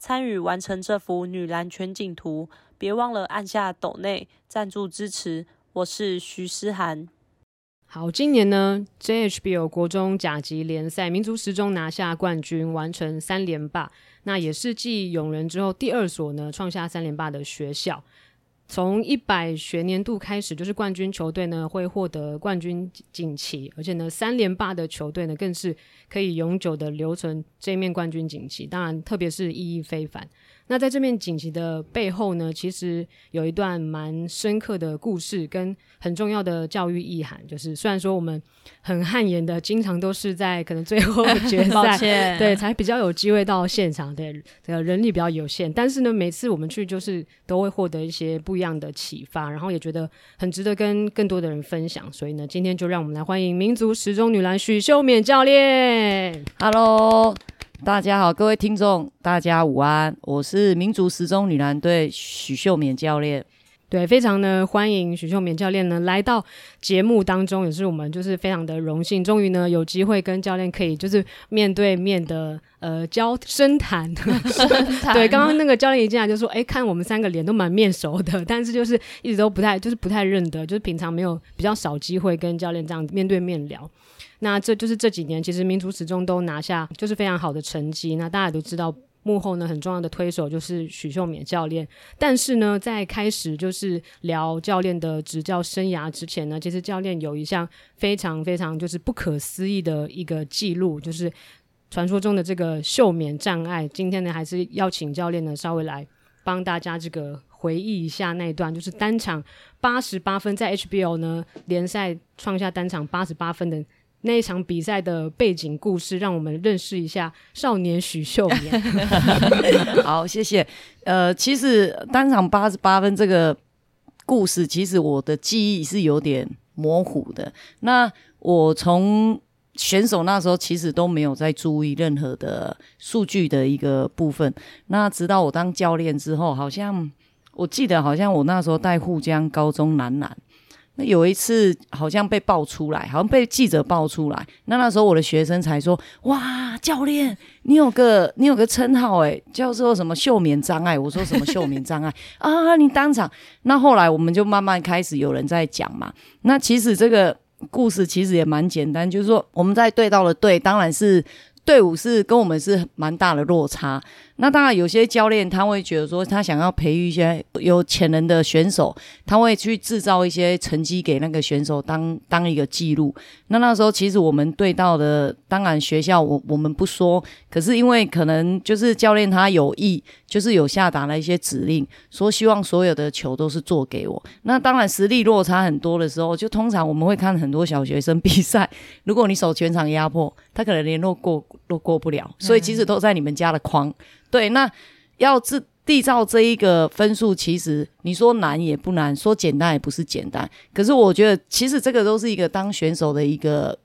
参与完成这幅女篮全景图。别忘了按下抖内赞助支持。我是徐诗涵。好，今年呢，JHBL 国中甲级联赛，民族实中拿下冠军，完成三连霸。那也是继永仁之后第二所呢创下三连霸的学校。从一百学年度开始，就是冠军球队呢会获得冠军锦旗，而且呢三连霸的球队呢更是可以永久的留存这面冠军锦旗。当然，特别是意义非凡。那在这面锦旗的背后呢，其实有一段蛮深刻的故事跟很重要的教育意涵。就是虽然说我们很汗颜的，经常都是在可能最后的 决赛，对，才比较有机会到现场，对，这个人力比较有限。但是呢，每次我们去就是都会获得一些不一样的启发，然后也觉得很值得跟更多的人分享。所以呢，今天就让我们来欢迎民族实中女篮许秀勉教练。Hello。大家好，各位听众，大家午安，我是民族实中女篮队许秀敏教练。对，非常的欢迎许秀勉教练呢来到节目当中，也是我们就是非常的荣幸，终于呢有机会跟教练可以就是面对面的呃交深谈。深谈对，刚刚那个教练一进来就说，哎，看我们三个脸都蛮面熟的，但是就是一直都不太就是不太认得，就是平常没有比较少机会跟教练这样面对面聊。那这就是这几年，其实民族始终都拿下就是非常好的成绩。那大家都知道，幕后呢很重要的推手就是许秀勉教练。但是呢，在开始就是聊教练的执教生涯之前呢，其实教练有一项非常非常就是不可思议的一个记录，就是传说中的这个秀勉障碍。今天呢，还是要请教练呢稍微来帮大家这个回忆一下那一段，就是单场八十八分，在 HBL 呢联赛创下单场八十八分的。那一场比赛的背景故事，让我们认识一下少年许秀妍。好，谢谢。呃，其实单场八十八分这个故事，其实我的记忆是有点模糊的。那我从选手那时候，其实都没有在注意任何的数据的一个部分。那直到我当教练之后，好像我记得，好像我那时候带沪江高中男篮。有一次好像被爆出来，好像被记者爆出来。那那时候我的学生才说：“哇，教练，你有个你有个称号诶，叫做什么秀眠障碍？”我说：“什么秀眠障碍啊？”你当场。那后来我们就慢慢开始有人在讲嘛。那其实这个故事其实也蛮简单，就是说我们在对到的队，当然是队伍是跟我们是蛮大的落差。那当然，有些教练他会觉得说，他想要培育一些有潜能的选手，他会去制造一些成绩给那个选手当当一个记录。那那时候，其实我们对到的，当然学校我我们不说，可是因为可能就是教练他有意，就是有下达了一些指令，说希望所有的球都是做给我。那当然实力落差很多的时候，就通常我们会看很多小学生比赛，如果你守全场压迫，他可能连络过都过不了，所以其实都在你们家的框。对，那要制缔造这一个分数，其实你说难也不难，说简单也不是简单。可是我觉得，其实这个都是一个当选手的一个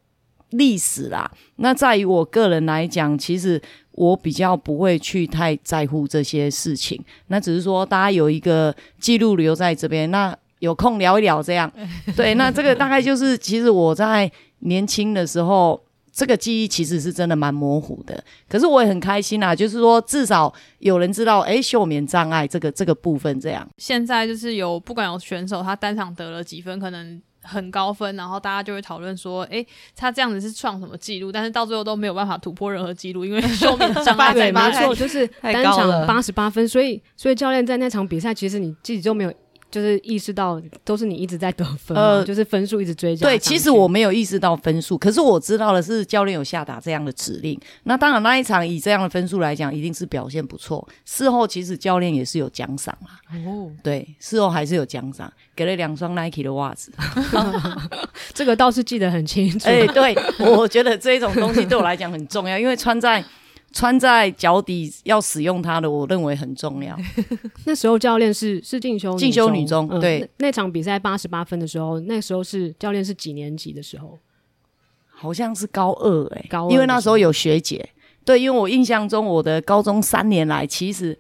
历史啦。那在于我个人来讲，其实我比较不会去太在乎这些事情。那只是说，大家有一个记录留在这边，那有空聊一聊这样。对，那这个大概就是，其实我在年轻的时候。这个记忆其实是真的蛮模糊的，可是我也很开心啊，就是说至少有人知道，哎，休眠障碍这个这个部分这样。现在就是有不管有选手他单场得了几分，可能很高分，然后大家就会讨论说，哎，他这样子是创什么记录？但是到最后都没有办法突破任何记录，因为秀眠障碍 对，没错，就是单场八十八分，所以所以教练在那场比赛，其实你自己就没有。就是意识到都是你一直在得分，呃，就是分数一直追加。对，其实我没有意识到分数，可是我知道的是教练有下达这样的指令。那当然那一场以这样的分数来讲，一定是表现不错。事后其实教练也是有奖赏啦。哦，对，事后还是有奖赏，给了两双 Nike 的袜子。这个倒是记得很清楚。哎、欸，对，我觉得这种东西对我来讲很重要，因为穿在。穿在脚底要使用它的，我认为很重要。那时候教练是是进修进修女中，对、嗯、那，那场比赛八十八分的时候，那时候是教练是几年级的时候？好像是高二哎、欸，高二，因为那时候有学姐。对，因为我印象中我的高中三年来其实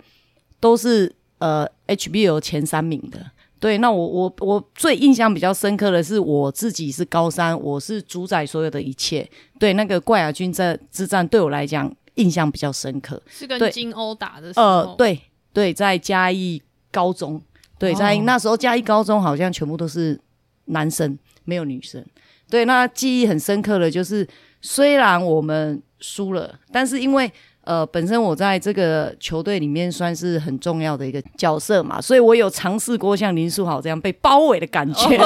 都是呃 HBL 前三名的。对，那我我我最印象比较深刻的是我自己是高三，我是主宰所有的一切。对，那个冠亚军在之战对我来讲印象比较深刻。是跟金欧打的时候。呃，对对，在嘉义高中，对，在那时候嘉义高中好像全部都是男生，没有女生。对，那记忆很深刻的就是，虽然我们输了，但是因为。呃，本身我在这个球队里面算是很重要的一个角色嘛，所以我有尝试过像林书豪这样被包围的感觉，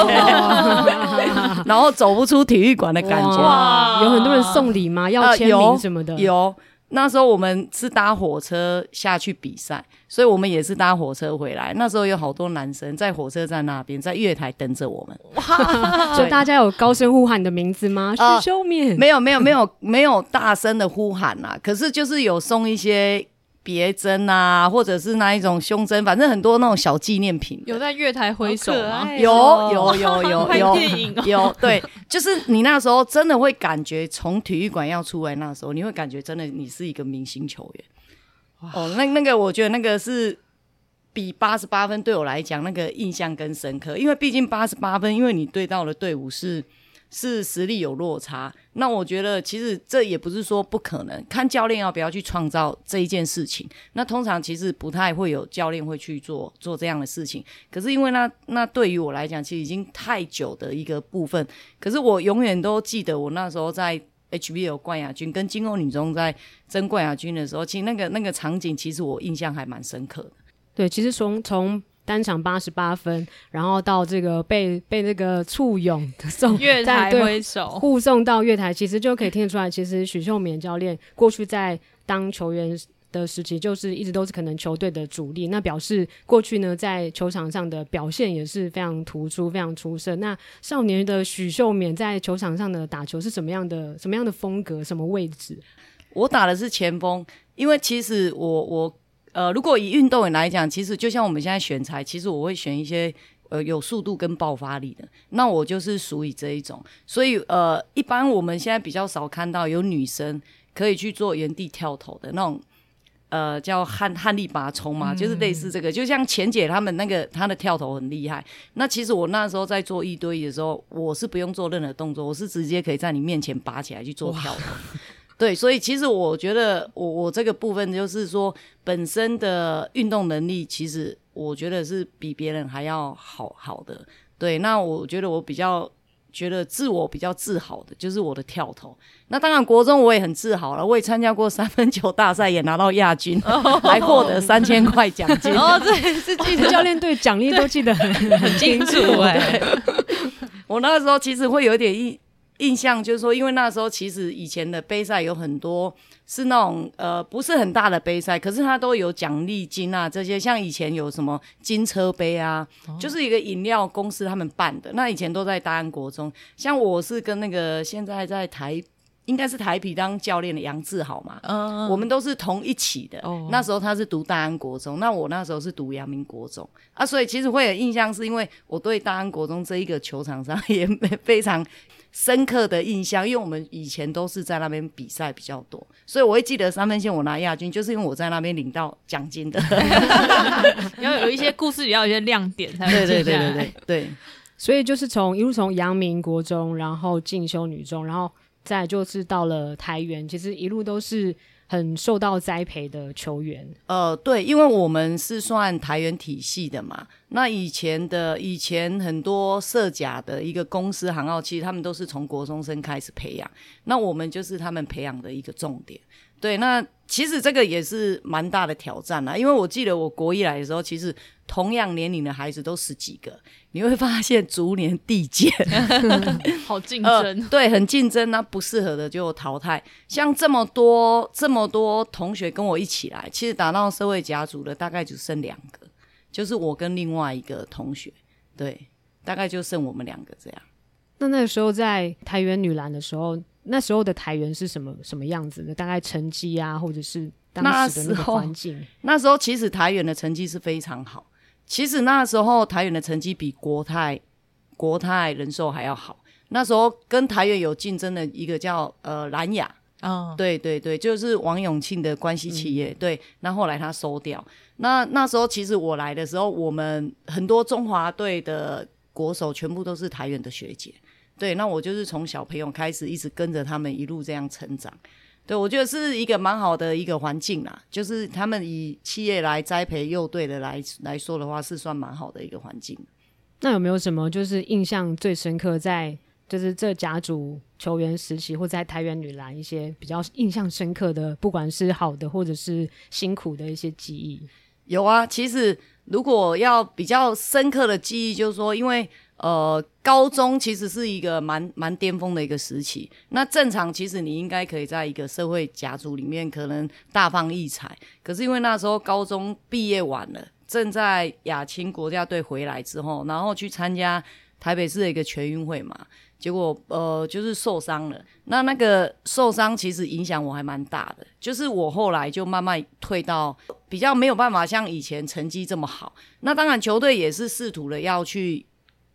然后走不出体育馆的感觉。哇，有很多人送礼吗？要签名什么的？呃、有。有那时候我们是搭火车下去比赛，所以我们也是搭火车回来。那时候有好多男生在火车站那边，在月台等着我们。哇！所以大家有高声呼喊你的名字吗？许、呃、秀敏？没有，没有，没有，没有大声的呼喊呐、啊。可是就是有送一些。别针啊，或者是那一种胸针，反正很多那种小纪念品。有在月台挥手吗？有有有有有有，有，对，就是你那时候真的会感觉从体育馆要出来，那时候你会感觉真的你是一个明星球员。哦，那那个我觉得那个是比八十八分对我来讲那个印象更深刻，因为毕竟八十八分，因为你对到的队伍是。是实力有落差，那我觉得其实这也不是说不可能，看教练要不要去创造这一件事情。那通常其实不太会有教练会去做做这样的事情。可是因为那那对于我来讲，其实已经太久的一个部分。可是我永远都记得我那时候在 HBO 冠亚军跟金欧女中在争冠亚军的时候，其实那个那个场景，其实我印象还蛮深刻的。对，其实从从。单场八十八分，然后到这个被被那个簇拥送 月台挥手护送到月台，其实就可以听得出来，其实许秀勉教练过去在当球员的时期，就是一直都是可能球队的主力。那表示过去呢，在球场上的表现也是非常突出、非常出色。那少年的许秀勉在球场上的打球是什么样的？什么样的风格？什么位置？我打的是前锋，因为其实我我。呃，如果以运动员来讲，其实就像我们现在选材，其实我会选一些呃有速度跟爆发力的，那我就是属于这一种。所以呃，一般我们现在比较少看到有女生可以去做原地跳投的那种，呃，叫汉汉力拔葱嘛，就是类似这个。就像钱姐他们那个她的跳投很厉害。那其实我那时候在做一对一的时候，我是不用做任何动作，我是直接可以在你面前拔起来去做跳投。对，所以其实我觉得我我这个部分就是说，本身的运动能力，其实我觉得是比别人还要好好的。对，那我觉得我比较觉得自我比较自豪的，就是我的跳投。那当然国中我也很自豪了，我也参加过三分球大赛，也拿到亚军，还获得三千块奖金。哦，对，是记得教练对奖励都记得很很清楚哎。我那个时候其实会有点一。印象就是说，因为那时候其实以前的杯赛有很多是那种呃不是很大的杯赛，可是它都有奖励金啊这些，像以前有什么金车杯啊，哦、就是一个饮料公司他们办的。那以前都在大安国中，像我是跟那个现在在台应该是台啤当教练的杨志豪嘛，嗯，我们都是同一起的。哦、那时候他是读大安国中，那我那时候是读阳明国中啊，所以其实会有印象，是因为我对大安国中这一个球场上也非常。深刻的印象，因为我们以前都是在那边比赛比较多，所以我会记得三分线我拿亚军，就是因为我在那边领到奖金的。要有一些故事，也要有一些亮点才对对对对对对。所以就是从一路从阳明国中，然后进修女中，然后再就是到了台原，其实一路都是。很受到栽培的球员，呃，对，因为我们是算台员体系的嘛。那以前的以前很多设甲的一个公司行号，其实他们都是从国中生开始培养，那我们就是他们培养的一个重点。对，那其实这个也是蛮大的挑战啦，因为我记得我国一来的时候，其实同样年龄的孩子都十几个，你会发现逐年递减，好竞争，呃，对，很竞争，那不适合的就淘汰。像这么多这么多同学跟我一起来，其实打到社会甲族的大概只剩两个，就是我跟另外一个同学，对，大概就剩我们两个这样。那那个时候在台元女篮的时候，那时候的台元是什么什么样子的？大概成绩啊，或者是当时的那个环境那？那时候其实台元的成绩是非常好。其实那时候台元的成绩比国泰、国泰人寿还要好。那时候跟台元有竞争的一个叫呃蓝雅，哦，对对对，就是王永庆的关系企业。嗯、对，那后来他收掉。那那时候其实我来的时候，我们很多中华队的国手全部都是台元的学姐。对，那我就是从小朋友开始，一直跟着他们一路这样成长。对，我觉得是一个蛮好的一个环境啦，就是他们以企业来栽培幼队的来来说的话，是算蛮好的一个环境。那有没有什么就是印象最深刻，在就是这甲组球员时期，或在台原女篮一些比较印象深刻的，不管是好的或者是辛苦的一些记忆？有啊，其实如果要比较深刻的记忆，就是说，因为。呃，高中其实是一个蛮蛮巅峰的一个时期。那正常其实你应该可以在一个社会家族里面可能大放异彩。可是因为那时候高中毕业晚了，正在亚青国家队回来之后，然后去参加台北市的一个全运会嘛，结果呃就是受伤了。那那个受伤其实影响我还蛮大的，就是我后来就慢慢退到比较没有办法像以前成绩这么好。那当然球队也是试图的要去。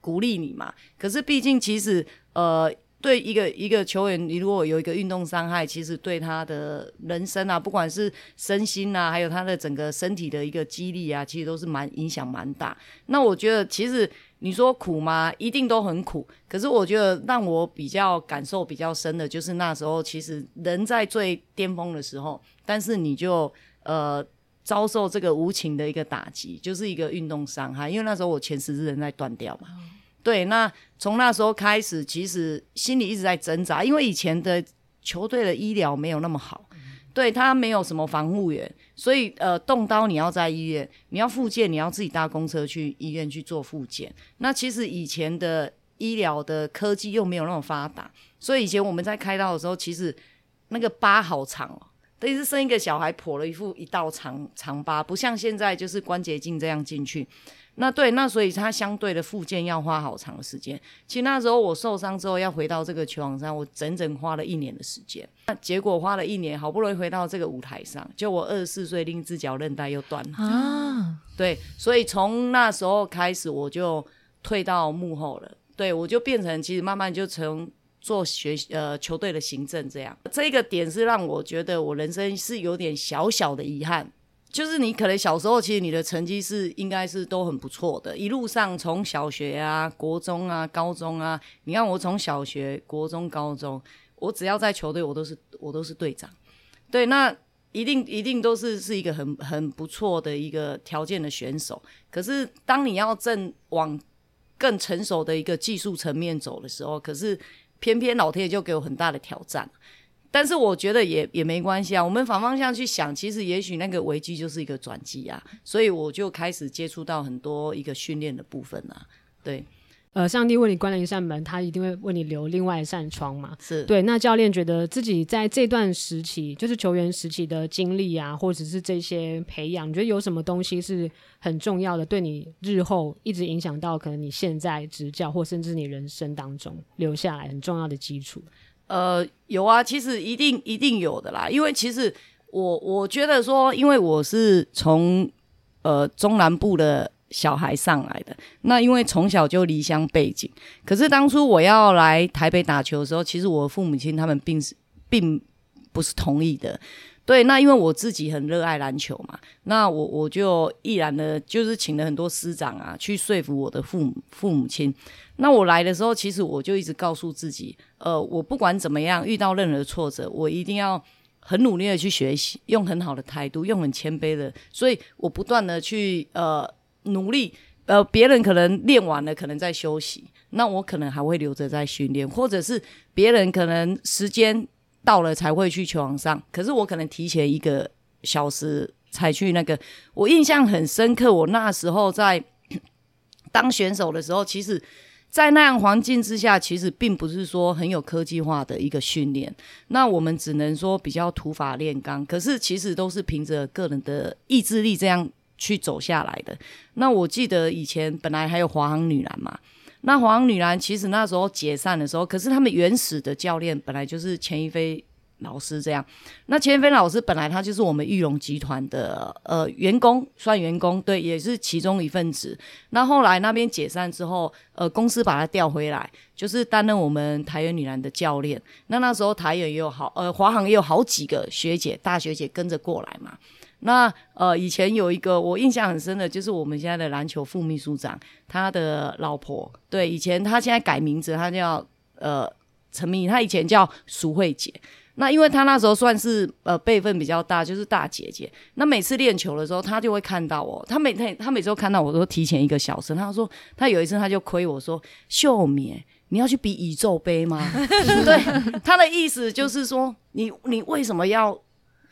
鼓励你嘛？可是毕竟，其实呃，对一个一个球员，你如果有一个运动伤害，其实对他的人生啊，不管是身心啊，还有他的整个身体的一个肌力啊，其实都是蛮影响蛮大。那我觉得，其实你说苦吗？一定都很苦。可是我觉得让我比较感受比较深的，就是那时候其实人在最巅峰的时候，但是你就呃。遭受这个无情的一个打击，就是一个运动伤害。因为那时候我前十字韧带断掉嘛，嗯、对。那从那时候开始，其实心里一直在挣扎，因为以前的球队的医疗没有那么好，嗯、对他没有什么防护员，所以呃，动刀你要在医院，你要复健，你要自己搭公车去医院去做复健。那其实以前的医疗的科技又没有那么发达，所以以前我们在开刀的时候，其实那个疤好长哦。等于是生一个小孩破了一副一道长长疤，不像现在就是关节镜这样进去。那对，那所以他相对的复健要花好长的时间。其实那时候我受伤之后要回到这个球场上，我整整花了一年的时间。那结果花了一年，好不容易回到这个舞台上，就我二十四岁，另一只脚韧带又断了啊。对，所以从那时候开始，我就退到幕后了。对，我就变成其实慢慢就从。做学呃球队的行政这样，这个点是让我觉得我人生是有点小小的遗憾，就是你可能小时候其实你的成绩是应该是都很不错的，一路上从小学啊、国中啊、高中啊，你看我从小学、国中、高中，我只要在球队，我都是我都是队长，对，那一定一定都是是一个很很不错的一个条件的选手。可是当你要正往更成熟的一个技术层面走的时候，可是。偏偏老天爷就给我很大的挑战，但是我觉得也也没关系啊。我们反方向去想，其实也许那个危机就是一个转机啊。所以我就开始接触到很多一个训练的部分啊。对。呃，上帝为你关了一扇门，他一定会为你留另外一扇窗嘛。是对。那教练觉得自己在这段时期，就是球员时期的经历啊，或者是这些培养，你觉得有什么东西是很重要的，对你日后一直影响到可能你现在执教，或甚至你人生当中留下来很重要的基础？呃，有啊，其实一定一定有的啦。因为其实我我觉得说，因为我是从呃中南部的。小孩上来的，那因为从小就离乡背井，可是当初我要来台北打球的时候，其实我父母亲他们并是并不是同意的。对，那因为我自己很热爱篮球嘛，那我我就毅然的，就是请了很多师长啊，去说服我的父母父母亲。那我来的时候，其实我就一直告诉自己，呃，我不管怎么样，遇到任何挫折，我一定要很努力的去学习，用很好的态度，用很谦卑的，所以我不断的去呃。努力，呃，别人可能练完了，可能在休息，那我可能还会留着在训练，或者是别人可能时间到了才会去球场上，可是我可能提前一个小时才去那个。我印象很深刻，我那时候在 当选手的时候，其实，在那样环境之下，其实并不是说很有科技化的一个训练，那我们只能说比较土法炼钢，可是其实都是凭着个人的意志力这样。去走下来的。那我记得以前本来还有华航女篮嘛，那华航女篮其实那时候解散的时候，可是他们原始的教练本来就是钱一飞老师这样。那钱一飞老师本来他就是我们玉龙集团的呃员工，算员工，对，也是其中一份子。那后来那边解散之后，呃，公司把他调回来，就是担任我们台元女篮的教练。那那时候台元也有好，呃，华航也有好几个学姐、大学姐跟着过来嘛。那呃，以前有一个我印象很深的，就是我们现在的篮球副秘书长，他的老婆，对，以前他现在改名字，他叫呃陈明，他以前叫淑慧姐。那因为他那时候算是呃辈分比较大，就是大姐姐。那每次练球的时候，他就会看到我，他每天他每次都看到我都提前一个小时。他说他有一次他就亏我说秀敏，你要去比宇宙杯吗？对，他的意思就是说你你为什么要？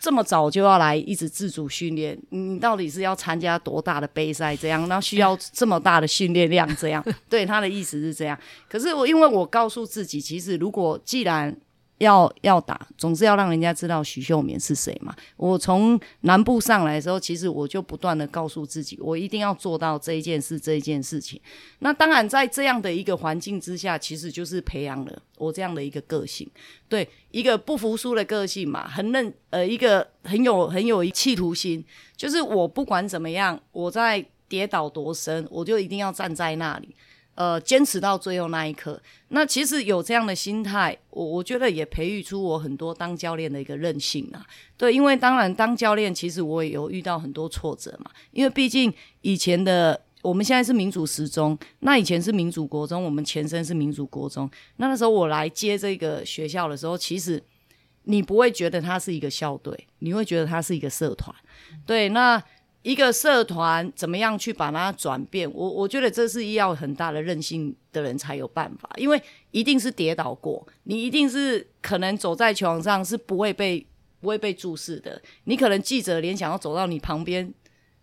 这么早就要来一直自主训练，你到底是要参加多大的杯赛？这样，那需要这么大的训练量？这样，对，他的意思是这样。可是我因为我告诉自己，其实如果既然要要打，总是要让人家知道许秀绵是谁嘛。我从南部上来的时候，其实我就不断的告诉自己，我一定要做到这一件事，这一件事情。那当然，在这样的一个环境之下，其实就是培养了我这样的一个个性，对，一个不服输的个性嘛，很认呃，一个很有很有企图心，就是我不管怎么样，我在跌倒多深，我就一定要站在那里。呃，坚持到最后那一刻，那其实有这样的心态，我我觉得也培育出我很多当教练的一个韧性啊。对，因为当然当教练，其实我也有遇到很多挫折嘛。因为毕竟以前的我们现在是民主实中，那以前是民主国中，我们前身是民主国中。那那时候我来接这个学校的时候，其实你不会觉得它是一个校队，你会觉得它是一个社团。对，那。一个社团怎么样去把它转变？我我觉得这是要很大的韧性的人才有办法，因为一定是跌倒过，你一定是可能走在球场上是不会被不会被注视的。你可能记者连想要走到你旁边，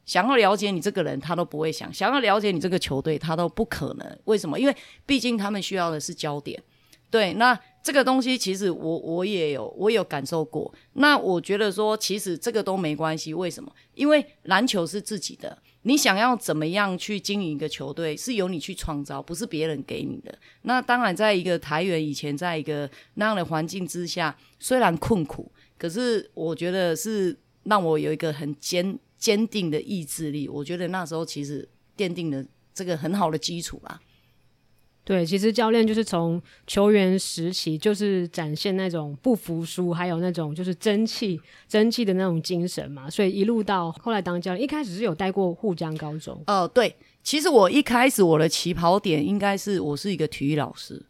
想要了解你这个人，他都不会想；想要了解你这个球队，他都不可能。为什么？因为毕竟他们需要的是焦点。对，那。这个东西其实我我也有我有感受过，那我觉得说其实这个都没关系，为什么？因为篮球是自己的，你想要怎么样去经营一个球队，是由你去创造，不是别人给你的。那当然，在一个台元以前，在一个那样的环境之下，虽然困苦，可是我觉得是让我有一个很坚坚定的意志力。我觉得那时候其实奠定了这个很好的基础吧。对，其实教练就是从球员时期就是展现那种不服输，还有那种就是争气、争气的那种精神嘛。所以一路到后来当教练，一开始是有带过沪江高中。哦、呃，对，其实我一开始我的起跑点应该是我是一个体育老师。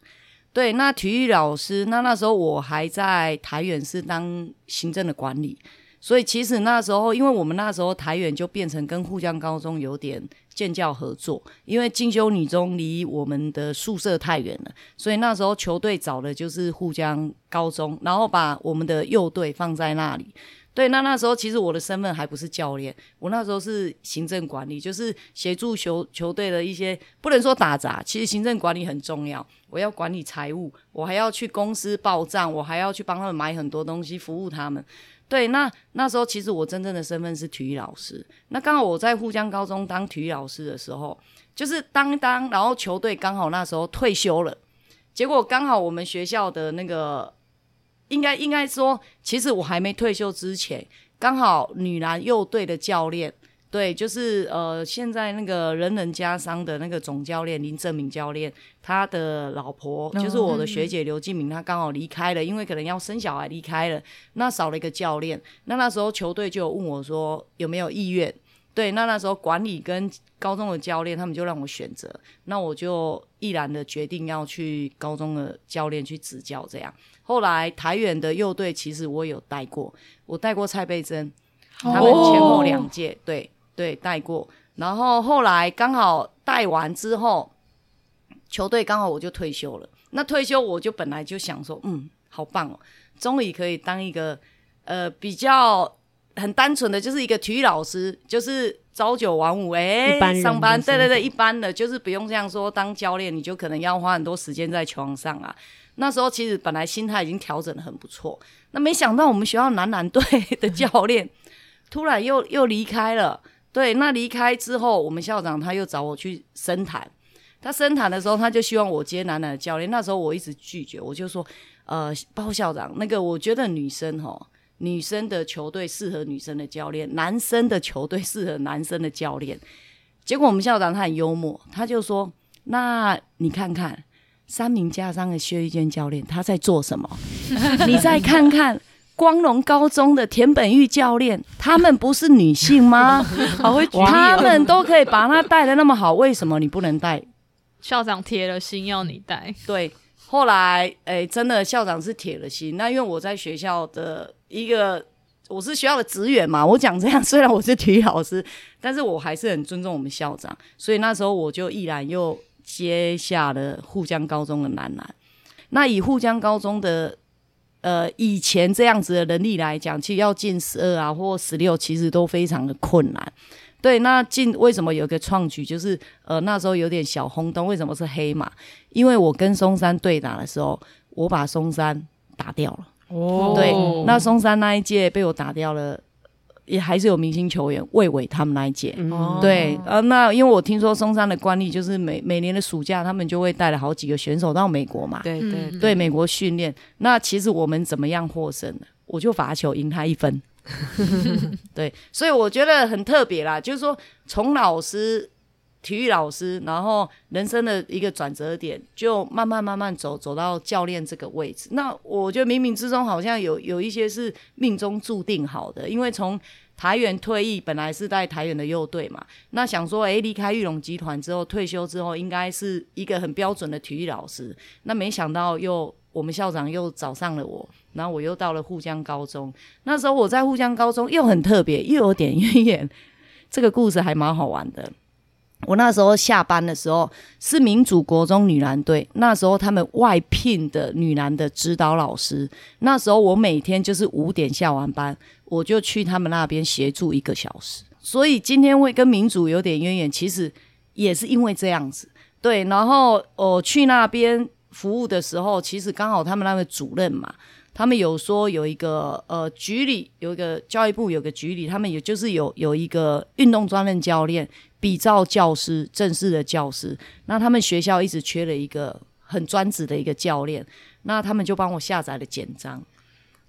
对，那体育老师，那那时候我还在台元是当行政的管理。所以其实那时候，因为我们那时候台元就变成跟沪江高中有点建教合作，因为进修女中离我们的宿舍太远了，所以那时候球队找的就是沪江高中，然后把我们的幼队放在那里。对，那那时候其实我的身份还不是教练，我那时候是行政管理，就是协助球球队的一些，不能说打杂，其实行政管理很重要。我要管理财务，我还要去公司报账，我还要去帮他们买很多东西，服务他们。对，那那时候其实我真正的身份是体育老师。那刚好我在沪江高中当体育老师的时候，就是当当，然后球队刚好那时候退休了，结果刚好我们学校的那个，应该应该说，其实我还没退休之前，刚好女篮幼队的教练。对，就是呃，现在那个人人家商的那个总教练林正明教练，他的老婆就是我的学姐刘静明，她刚好离开了，因为可能要生小孩离开了，那少了一个教练，那那时候球队就有问我说有没有意愿？对，那那时候管理跟高中的教练他们就让我选择，那我就毅然的决定要去高中的教练去执教这样。后来台远的幼队其实我有带过，我带过蔡贝珍，他们前后两届，对。对，带过，然后后来刚好带完之后，球队刚好我就退休了。那退休我就本来就想说，嗯，好棒哦，终于可以当一个呃比较很单纯的，就是一个体育老师，就是朝九晚五，哎，上班，对对对，一般的，就是不用这样说当教练，你就可能要花很多时间在球场上啊。那时候其实本来心态已经调整的很不错，那没想到我们学校男篮队 的教练突然又又离开了。对，那离开之后，我们校长他又找我去深谈。他深谈的时候，他就希望我接男男的教练。那时候我一直拒绝，我就说，呃，包校长，那个我觉得女生哈，女生的球队适合女生的教练，男生的球队适合男生的教练。结果我们校长他很幽默，他就说，那你看看三名家商的薛玉娟教练他在做什么？你再看看。光荣高中的田本玉教练，他们不是女性吗？好会举例，他们都可以把他带的那么好，为什么你不能带？校长铁了心要你带。对，后来哎、欸，真的校长是铁了心。那因为我在学校的一个，我是学校的职员嘛，我讲这样，虽然我是体育老师，但是我还是很尊重我们校长，所以那时候我就毅然又接下了沪江高中的男篮。那以沪江高中的。呃，以前这样子的能力来讲，其实要进十二啊或十六，其实都非常的困难。对，那进为什么有个创举，就是呃那时候有点小轰动，为什么是黑马？因为我跟松山对打的时候，我把松山打掉了。哦，对，那松山那一届被我打掉了。也还是有明星球员魏伟他们那一届，嗯、对，呃，那因为我听说松山的惯例就是每每年的暑假，他们就会带了好几个选手到美国嘛，对对对，对美国训练。那其实我们怎么样获胜呢？我就罚球赢他一分，对，所以我觉得很特别啦，就是说从老师。体育老师，然后人生的一个转折点，就慢慢慢慢走走到教练这个位置。那我觉得冥冥之中好像有有一些是命中注定好的，因为从台员退役，本来是在台员的幼队嘛，那想说，诶，离开玉龙集团之后退休之后，应该是一个很标准的体育老师。那没想到又我们校长又找上了我，然后我又到了沪江高中。那时候我在沪江高中又很特别，又有点渊源，这个故事还蛮好玩的。我那时候下班的时候是民主国中女篮队，那时候他们外聘的女篮的指导老师。那时候我每天就是五点下完班，我就去他们那边协助一个小时。所以今天会跟民主有点渊源，其实也是因为这样子。对，然后我去那边服务的时候，其实刚好他们那个主任嘛，他们有说有一个呃局里有一个教育部有个局里，他们也就是有有一个运动专任教练。比照教师，正式的教师，那他们学校一直缺了一个很专职的一个教练，那他们就帮我下载了简章。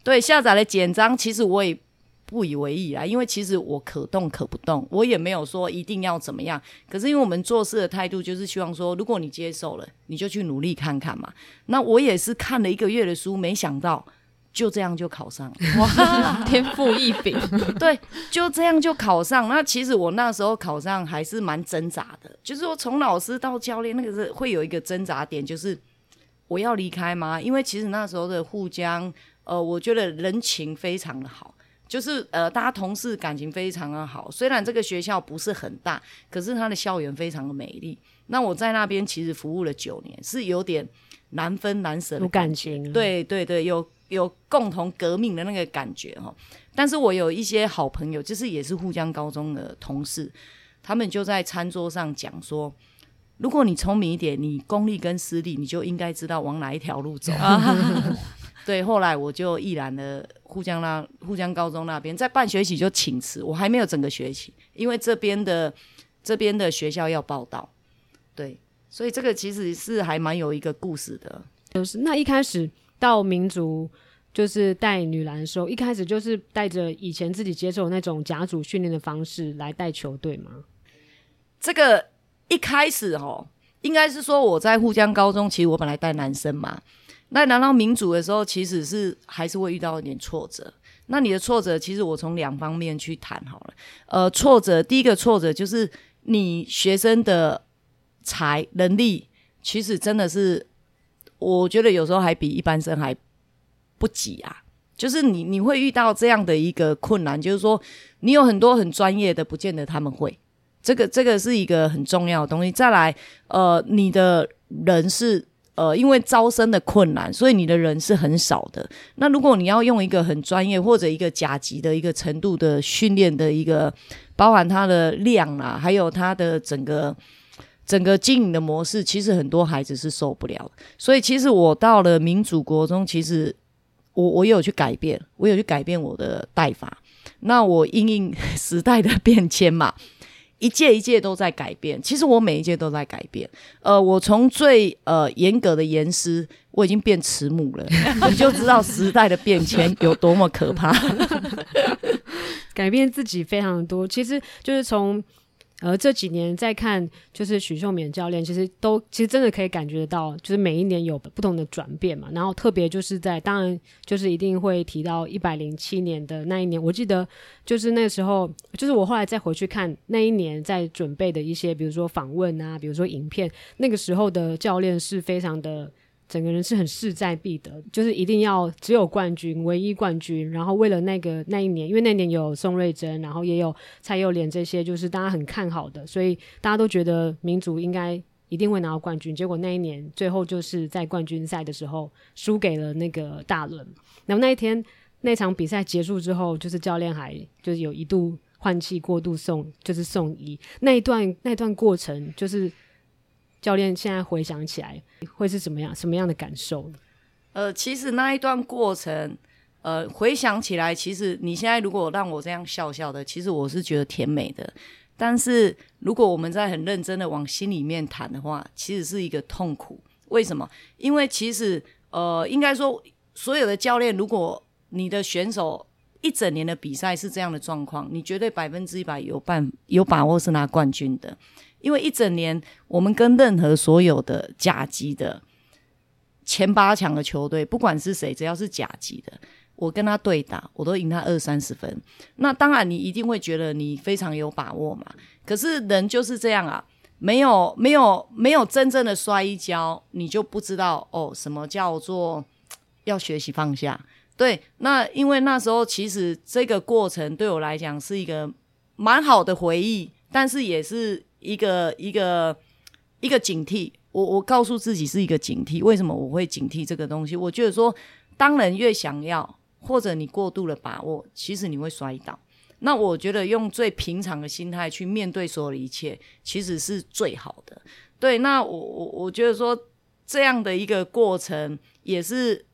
对，下载了简章，其实我也不以为意啊，因为其实我可动可不动，我也没有说一定要怎么样。可是因为我们做事的态度就是希望说，如果你接受了，你就去努力看看嘛。那我也是看了一个月的书，没想到。就这样就考上了，哇，天赋异禀。对，就这样就考上。那其实我那时候考上还是蛮挣扎的，就是说从老师到教练，那个是会有一个挣扎点，就是我要离开吗？因为其实那时候的沪江，呃，我觉得人情非常的好，就是呃，大家同事感情非常的好。虽然这个学校不是很大，可是它的校园非常的美丽。那我在那边其实服务了九年，是有点难分难舍的感，有感情。对对对，有。有共同革命的那个感觉哈，但是我有一些好朋友，就是也是沪江高中的同事，他们就在餐桌上讲说，如果你聪明一点，你公立跟私立，你就应该知道往哪一条路走。对，后来我就毅然的沪江那沪江高中那边，在半学期就请辞，我还没有整个学期，因为这边的这边的学校要报到，对，所以这个其实是还蛮有一个故事的，就是那一开始。到民族就是带女篮的时候，一开始就是带着以前自己接受那种甲组训练的方式来带球队吗？这个一开始哦，应该是说我在沪江高中，其实我本来带男生嘛。那拿到民主的时候，其实是还是会遇到一点挫折。那你的挫折，其实我从两方面去谈好了。呃，挫折第一个挫折就是你学生的才能力，其实真的是。我觉得有时候还比一般生还不及啊，就是你你会遇到这样的一个困难，就是说你有很多很专业的，不见得他们会，这个这个是一个很重要的东西。再来，呃，你的人是呃，因为招生的困难，所以你的人是很少的。那如果你要用一个很专业或者一个甲级的一个程度的训练的一个，包含它的量啊，还有它的整个。整个经营的模式，其实很多孩子是受不了。所以，其实我到了民主国中，其实我我有去改变，我有去改变我的带法。那我因应时代的变迁嘛，一届一届都在改变。其实我每一届都在改变。呃，我从最呃严格的严师，我已经变慈母了，你就知道时代的变迁有多么可怕。改变自己非常多，其实就是从。而这几年再看，就是许秀敏教练，其实都其实真的可以感觉得到，就是每一年有不同的转变嘛。然后特别就是在，当然就是一定会提到一百零七年的那一年，我记得就是那时候，就是我后来再回去看那一年在准备的一些，比如说访问啊，比如说影片，那个时候的教练是非常的。整个人是很势在必得，就是一定要只有冠军，唯一冠军。然后为了那个那一年，因为那年有宋瑞珍，然后也有蔡佑莲这些，就是大家很看好的，所以大家都觉得民族应该一定会拿到冠军。结果那一年最后就是在冠军赛的时候输给了那个大轮。然后那一天那场比赛结束之后，就是教练还就是有一度换气过度送，就是送医那一段那一段过程就是。教练现在回想起来会是怎么样？什么样的感受？呃，其实那一段过程，呃，回想起来，其实你现在如果让我这样笑笑的，其实我是觉得甜美的。但是如果我们在很认真的往心里面谈的话，其实是一个痛苦。为什么？因为其实呃，应该说所有的教练，如果你的选手一整年的比赛是这样的状况，你绝对百分之一百有办有把握是拿冠军的。因为一整年，我们跟任何所有的甲级的前八强的球队，不管是谁，只要是甲级的，我跟他对打，我都赢他二三十分。那当然，你一定会觉得你非常有把握嘛。可是人就是这样啊，没有没有没有真正的摔一跤，你就不知道哦，什么叫做要学习放下。对，那因为那时候其实这个过程对我来讲是一个蛮好的回忆，但是也是。一个一个一个警惕，我我告诉自己是一个警惕。为什么我会警惕这个东西？我觉得说，当人越想要，或者你过度的把握，其实你会摔倒。那我觉得用最平常的心态去面对所有的一切，其实是最好的。对，那我我我觉得说，这样的一个过程，也是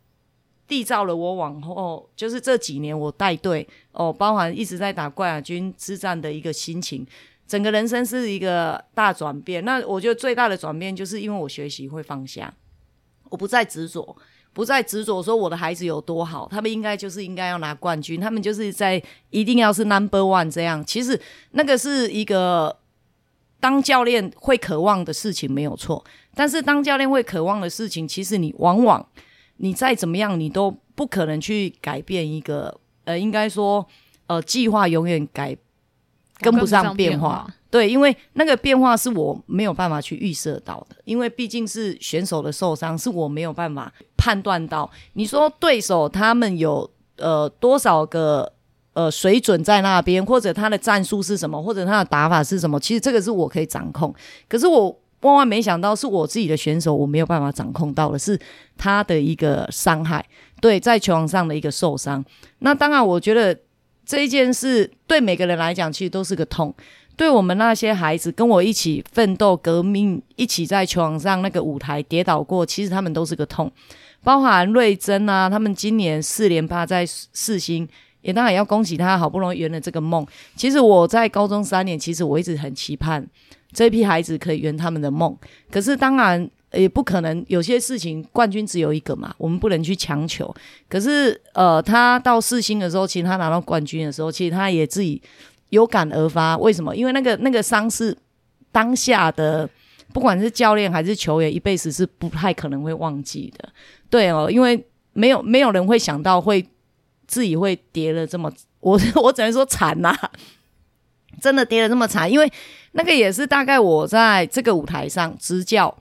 缔造了我往后就是这几年我带队哦，包含一直在打冠亚军之战的一个心情。整个人生是一个大转变，那我觉得最大的转变就是因为我学习会放下，我不再执着，不再执着说我的孩子有多好，他们应该就是应该要拿冠军，他们就是在一定要是 number one 这样。其实那个是一个当教练会渴望的事情没有错，但是当教练会渴望的事情，其实你往往你再怎么样，你都不可能去改变一个呃，应该说呃，计划永远改。跟不上变化，对，因为那个变化是我没有办法去预设到的，因为毕竟是选手的受伤，是我没有办法判断到。你说对手他们有呃多少个呃水准在那边，或者他的战术是什么，或者他的打法是什么？其实这个是我可以掌控。可是我万万没想到，是我自己的选手，我没有办法掌控到的是他的一个伤害，对，在球场上的一个受伤。那当然，我觉得。这一件事对每个人来讲，其实都是个痛。对我们那些孩子，跟我一起奋斗、革命，一起在球场上那个舞台跌倒过，其实他们都是个痛。包含瑞珍啊，他们今年四连霸在世新，也当然要恭喜他，好不容易圆了这个梦。其实我在高中三年，其实我一直很期盼这批孩子可以圆他们的梦。可是当然。也不可能，有些事情冠军只有一个嘛，我们不能去强求。可是，呃，他到四星的时候，其实他拿到冠军的时候，其实他也自己有感而发。为什么？因为那个那个伤是当下的，不管是教练还是球员，一辈子是不太可能会忘记的。对哦，因为没有没有人会想到会自己会跌了这么，我 我只能说惨呐、真的跌了这么惨。因为那个也是大概我在这个舞台上执教。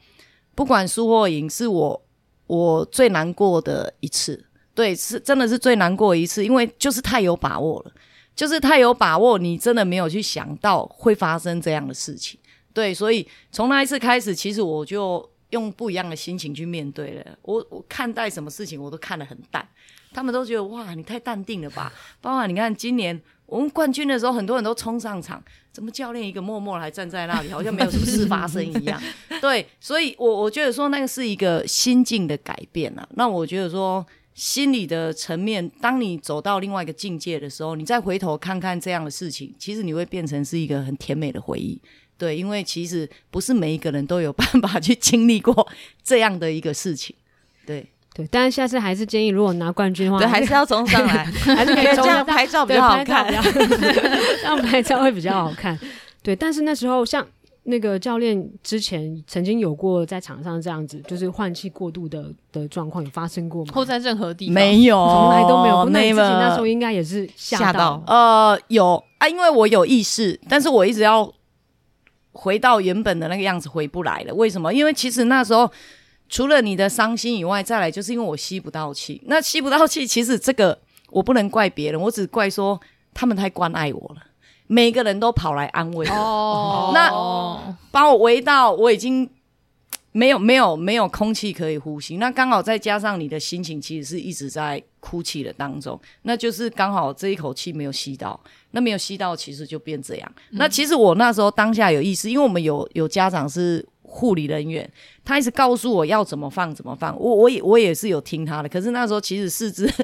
不管输或赢，是我我最难过的一次。对，是真的是最难过一次，因为就是太有把握了，就是太有把握，你真的没有去想到会发生这样的事情。对，所以从那一次开始，其实我就用不一样的心情去面对了。我我看待什么事情，我都看得很淡。他们都觉得哇，你太淡定了吧？包括你看今年。我们冠军的时候，很多人都冲上场，怎么教练一个默默还站在那里，好像没有什么事发生一样？对，所以我我觉得说那个是一个心境的改变啊。那我觉得说，心理的层面，当你走到另外一个境界的时候，你再回头看看这样的事情，其实你会变成是一个很甜美的回忆。对，因为其实不是每一个人都有办法去经历过这样的一个事情。对对，但是下次还是建议，如果拿冠军的话，对，还是要冲上来，还是可以这样拍照比较好看，这样拍照会比较好看。对，但是那时候像。那个教练之前曾经有过在场上这样子，就是换气过度的的状况有发生过吗？或在任何地方没有，从来都没有。那你自己那时候应该也是吓到，吓到。呃，有啊，因为我有意识，但是我一直要回到原本的那个样子，回不来了。为什么？因为其实那时候除了你的伤心以外，再来就是因为我吸不到气。那吸不到气，其实这个我不能怪别人，我只怪说他们太关爱我了。每个人都跑来安慰我，那把我围到我已经没有没有没有空气可以呼吸，那刚好再加上你的心情其实是一直在哭泣的当中，那就是刚好这一口气没有吸到，那没有吸到其实就变这样。那其实我那时候当下有意思，因为我们有有家长是护理人员，他一直告诉我要怎么放怎么放，我我也我也是有听他的，可是那时候其实四肢。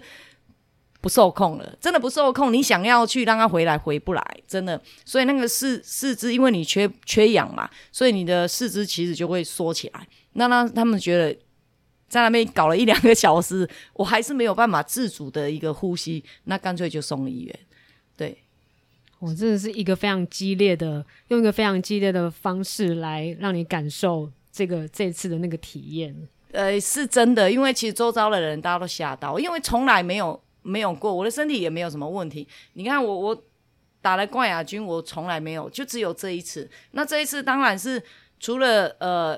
不受控了，真的不受控。你想要去让他回来，回不来，真的。所以那个四四肢，因为你缺缺氧嘛，所以你的四肢其实就会缩起来。那那他们觉得在那边搞了一两个小时，我还是没有办法自主的一个呼吸，那干脆就送医院。对，我真的是一个非常激烈的，用一个非常激烈的方式来让你感受这个这次的那个体验。呃，是真的，因为其实周遭的人大家都吓到，因为从来没有。没有过，我的身体也没有什么问题。你看我，我打了冠亚军，我从来没有，就只有这一次。那这一次当然是除了呃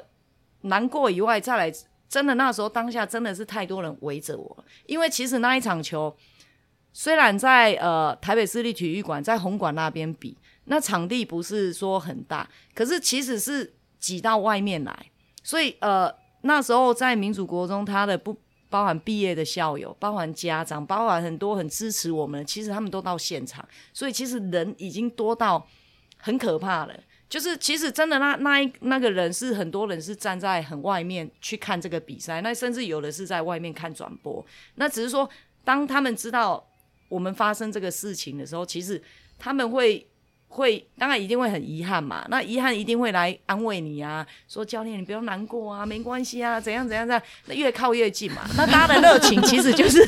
难过以外，再来真的那时候当下真的是太多人围着我，因为其实那一场球虽然在呃台北市立体育馆在红馆那边比，那场地不是说很大，可是其实是挤到外面来，所以呃那时候在民主国中他的不。包含毕业的校友，包含家长，包含很多很支持我们，其实他们都到现场，所以其实人已经多到很可怕了。就是其实真的那那一那个人是很多人是站在很外面去看这个比赛，那甚至有的是在外面看转播。那只是说，当他们知道我们发生这个事情的时候，其实他们会。会，当然一定会很遗憾嘛。那遗憾一定会来安慰你啊，说教练你不要难过啊，没关系啊，怎样怎样怎样。那越靠越近嘛。那大家的热情其实就是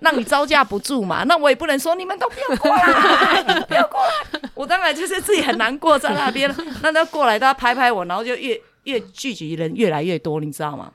让你招架不住嘛。那我也不能说你们都不要过来，不要过来。我当然就是自己很难过在那边。那他过来，大家拍拍我，然后就越越聚集人越来越多，你知道吗？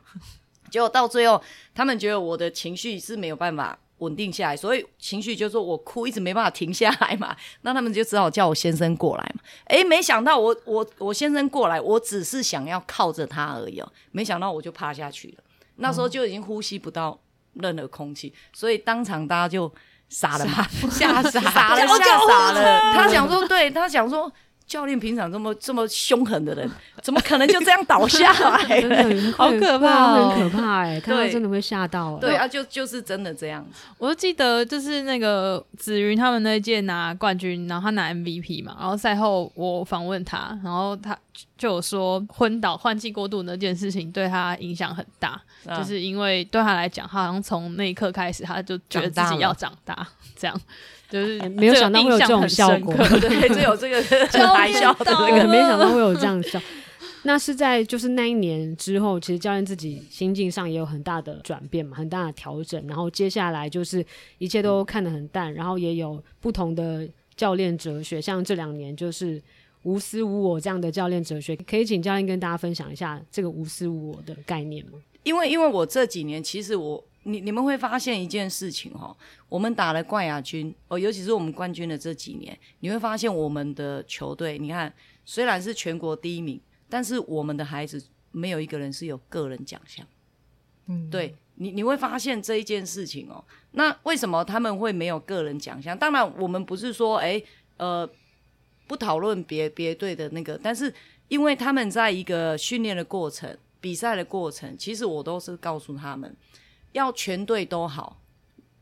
结果到最后，他们觉得我的情绪是没有办法。稳定下来，所以情绪就是说我哭一直没办法停下来嘛，那他们就只好叫我先生过来嘛。诶，没想到我我我先生过来，我只是想要靠着他而已哦，没想到我就趴下去了，那时候就已经呼吸不到任何空气，所以当场大家就傻了嘛，吓傻，傻了，吓傻了。他想说，对，他想说。教练平常这么这么凶狠的人，怎么可能就这样倒下来？好可怕，哦，很可怕哎！看到真的会吓到。对啊，就就是真的这样子。我就记得就是那个子云他们那一届拿冠军，然后他拿 MVP 嘛，然后赛后我访问他，然后他就有说昏倒换气过度那件事情对他影响很大，啊，就是因为对他来讲，他好像从那一刻开始他就觉得自己要长大这样。就是没有想到会有这种效果，对，就有这个 白笑的那个，没想到会有这样笑。那是在就是那一年之后，其实教练自己心境上也有很大的转变嘛，很大的调整。然后接下来就是一切都看得很淡，然后也有不同的教练哲学，像这两年就是无私无我这样的教练哲学，可以请教练跟大家分享一下这个无私无我的概念吗？因为因为我这几年其实我。你你们会发现一件事情哦，我们打了冠亚军哦，尤其是我们冠军的这几年，你会发现我们的球队，你看虽然是全国第一名，但是我们的孩子没有一个人是有个人奖项。嗯，对你你会发现这一件事情哦。那为什么他们会没有个人奖项？当然，我们不是说哎呃不讨论别别队的那个，但是因为他们在一个训练的过程、比赛的过程，其实我都是告诉他们。要全队都好，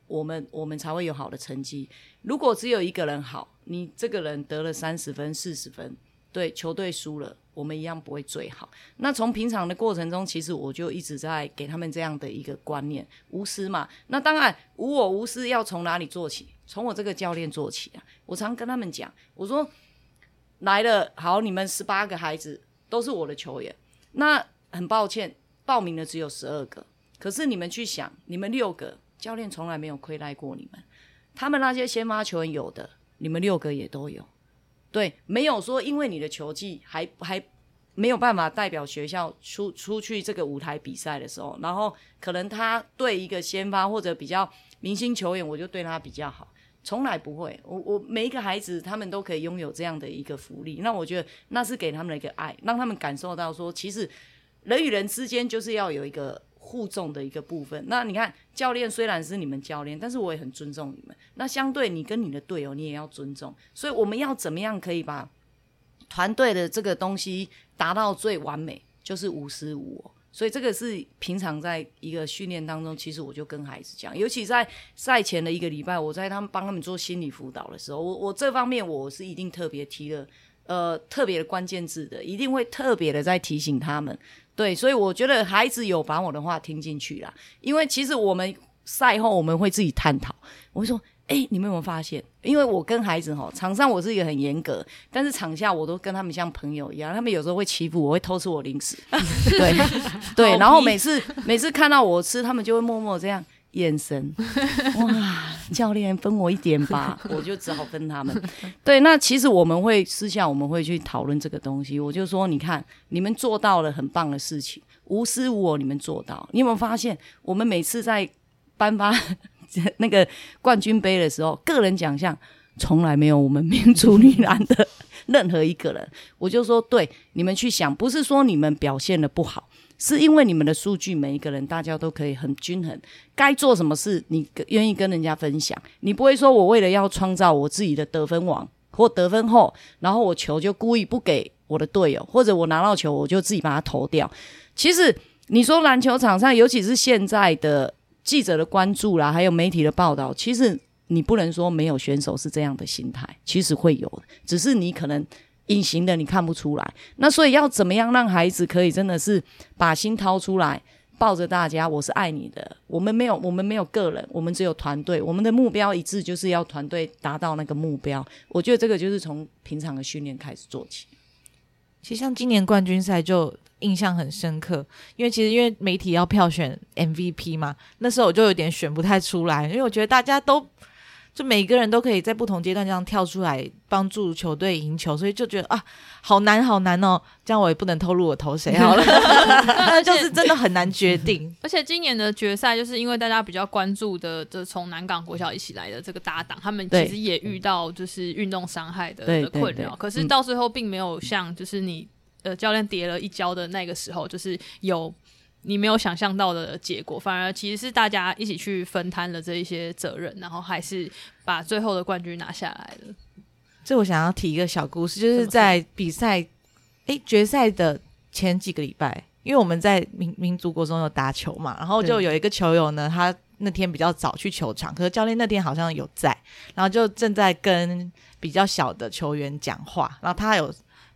我们我们才会有好的成绩。如果只有一个人好，你这个人得了三十分、四十分，对，球队输了，我们一样不会最好。那从平常的过程中，其实我就一直在给他们这样的一个观念，无私嘛。那当然无我无私，要从哪里做起？从我这个教练做起啊。我常跟他们讲，我说来了，好，你们十八个孩子都是我的球员。那很抱歉，报名的只有十二个。可是你们去想，你们六个教练从来没有亏待过你们。他们那些先发球员有的，你们六个也都有。对，没有说因为你的球技还还没有办法代表学校出出去这个舞台比赛的时候，然后可能他对一个先发或者比较明星球员，我就对他比较好，从来不会。我我每一个孩子，他们都可以拥有这样的一个福利，那我觉得那是给他们的一个爱，让他们感受到说，其实人与人之间就是要有一个。互重的一个部分。那你看，教练虽然是你们教练，但是我也很尊重你们。那相对你跟你的队友，你也要尊重。所以我们要怎么样可以把团队的这个东西达到最完美，就是无私无我。所以这个是平常在一个训练当中，其实我就跟孩子讲，尤其在赛前的一个礼拜，我在他们帮他们做心理辅导的时候，我我这方面我是一定特别提了，呃，特别的关键字的，一定会特别的在提醒他们。对，所以我觉得孩子有把我的话听进去啦，因为其实我们赛后我们会自己探讨。我会说，哎，你们有没有发现？因为我跟孩子哈，场上我是一个很严格，但是场下我都跟他们像朋友一样。他们有时候会欺负我，会偷吃我零食。对对，然后每次每次看到我吃，他们就会默默这样。眼神，哇！教练分我一点吧，我就只好分他们。对，那其实我们会私下我们会去讨论这个东西。我就说，你看，你们做到了很棒的事情，无私无我，你们做到。你有没有发现，我们每次在颁发那个冠军杯的时候，个人奖项从来没有我们民族女篮的任何一个人。我就说，对，你们去想，不是说你们表现的不好。是因为你们的数据，每一个人大家都可以很均衡，该做什么事，你愿意跟人家分享，你不会说我为了要创造我自己的得分王或得分后，然后我球就故意不给我的队友，或者我拿到球我就自己把它投掉。其实你说篮球场上，尤其是现在的记者的关注啦，还有媒体的报道，其实你不能说没有选手是这样的心态，其实会有，只是你可能。隐形的你看不出来，那所以要怎么样让孩子可以真的是把心掏出来，抱着大家，我是爱你的。我们没有，我们没有个人，我们只有团队。我们的目标一致，就是要团队达到那个目标。我觉得这个就是从平常的训练开始做起。其实像今年冠军赛就印象很深刻，因为其实因为媒体要票选 MVP 嘛，那时候我就有点选不太出来，因为我觉得大家都。就每个人都可以在不同阶段这样跳出来帮助球队赢球，所以就觉得啊，好难好难哦。这样我也不能透露我投谁好了，那就是真的很难决定。而且今年的决赛，就是因为大家比较关注的，就从南港国小一起来的这个搭档，他们其实也遇到就是运动伤害的的困扰，可是到最后并没有像就是你呃教练跌了一跤的那个时候，就是有。你没有想象到的结果，反而其实是大家一起去分摊了这一些责任，然后还是把最后的冠军拿下来了。这我想要提一个小故事，就是在比赛，诶，决赛的前几个礼拜，因为我们在民民族国中有打球嘛，然后就有一个球友呢，他那天比较早去球场，可是教练那天好像有在，然后就正在跟比较小的球员讲话，然后他有。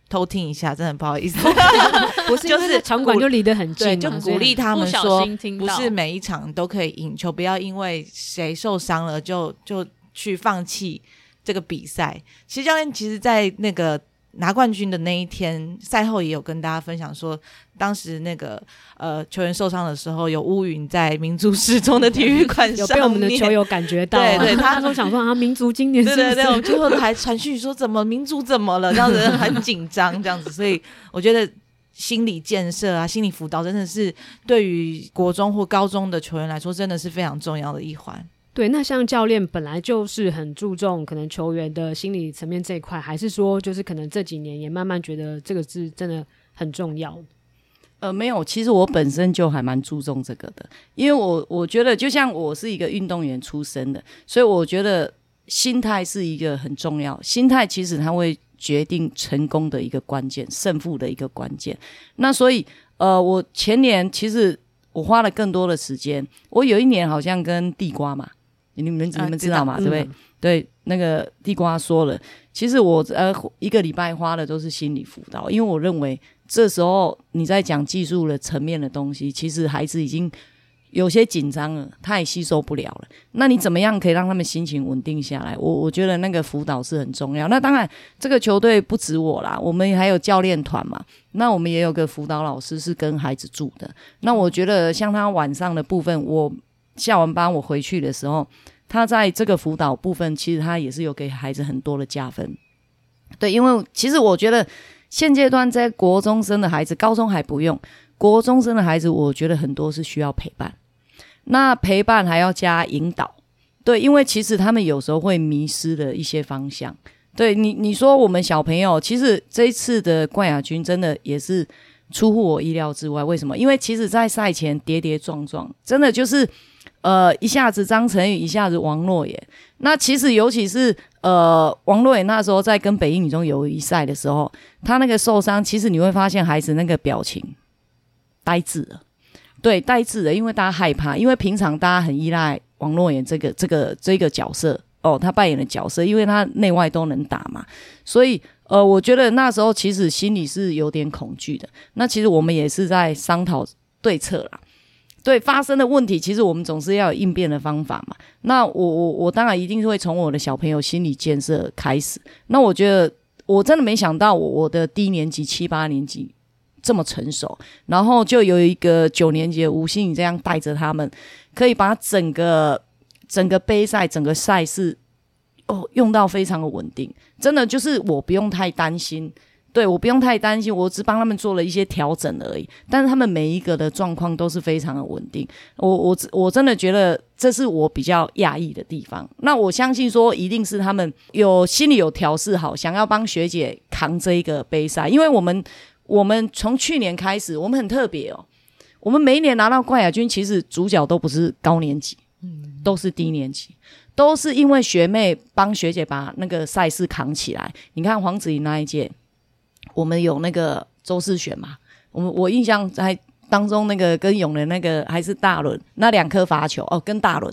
偷听一下，真的很不好意思。不是，就是场馆就离得很近，就鼓励他们说，不是每一场都可以赢球，不要因为谁受伤了就就去放弃这个比赛。其实教练其实，在那个。拿冠军的那一天，赛后也有跟大家分享说，当时那个呃球员受伤的时候，有乌云在民族时钟的体育馆上，有被我们的球友感觉到、啊。对对，他都想说啊，民族今年对对对，我们最后还传讯说怎么民族怎么了，让人很紧张这样子，所以 我觉得心理建设啊，心理辅导真的是对于国中或高中的球员来说，真的是非常重要的一环。对，那像教练本来就是很注重可能球员的心理层面这一块，还是说就是可能这几年也慢慢觉得这个是真的很重要？呃，没有，其实我本身就还蛮注重这个的，因为我我觉得就像我是一个运动员出身的，所以我觉得心态是一个很重要，心态其实它会决定成功的一个关键，胜负的一个关键。那所以呃，我前年其实我花了更多的时间，我有一年好像跟地瓜嘛。你们你们知道吗？啊、对不对？嗯、对，那个地瓜说了，其实我呃一个礼拜花的都是心理辅导，因为我认为这时候你在讲技术的层面的东西，其实孩子已经有些紧张了，他也吸收不了了。那你怎么样可以让他们心情稳定下来？我我觉得那个辅导是很重要。那当然，这个球队不止我啦，我们还有教练团嘛。那我们也有个辅导老师是跟孩子住的。那我觉得像他晚上的部分，我下完班我回去的时候。他在这个辅导部分，其实他也是有给孩子很多的加分。对，因为其实我觉得现阶段在国中生的孩子，高中还不用，国中生的孩子，我觉得很多是需要陪伴。那陪伴还要加引导，对，因为其实他们有时候会迷失了一些方向。对你，你说我们小朋友，其实这一次的冠亚军真的也是出乎我意料之外。为什么？因为其实，在赛前跌跌撞撞，真的就是。呃，一下子张成宇，一下子王若妍。那其实尤其是呃，王若妍那时候在跟北一女中友谊赛的时候，他那个受伤，其实你会发现孩子那个表情呆滞了，对，呆滞了，因为大家害怕，因为平常大家很依赖王若妍这个这个这个角色哦，他扮演的角色，因为他内外都能打嘛，所以呃，我觉得那时候其实心里是有点恐惧的。那其实我们也是在商讨对策啦。对发生的问题，其实我们总是要有应变的方法嘛。那我我我当然一定是会从我的小朋友心理建设开始。那我觉得我真的没想到我，我的低年级七八年级这么成熟，然后就有一个九年级的吴欣怡这样带着他们，可以把整个整个杯赛整个赛事哦用到非常的稳定，真的就是我不用太担心。对，我不用太担心，我只帮他们做了一些调整而已。但是他们每一个的状况都是非常的稳定。我我我真的觉得这是我比较讶异的地方。那我相信说，一定是他们有心里有调试好，想要帮学姐扛这一个杯赛。因为我们我们从去年开始，我们很特别哦。我们每一年拿到冠亚军，其实主角都不是高年级，嗯，都是低年级，都是因为学妹帮学姐把那个赛事扛起来。你看黄子怡那一届。我们有那个周世选嘛？我们我印象在当中，那个跟永仁那个还是大轮那两颗罚球哦，跟大轮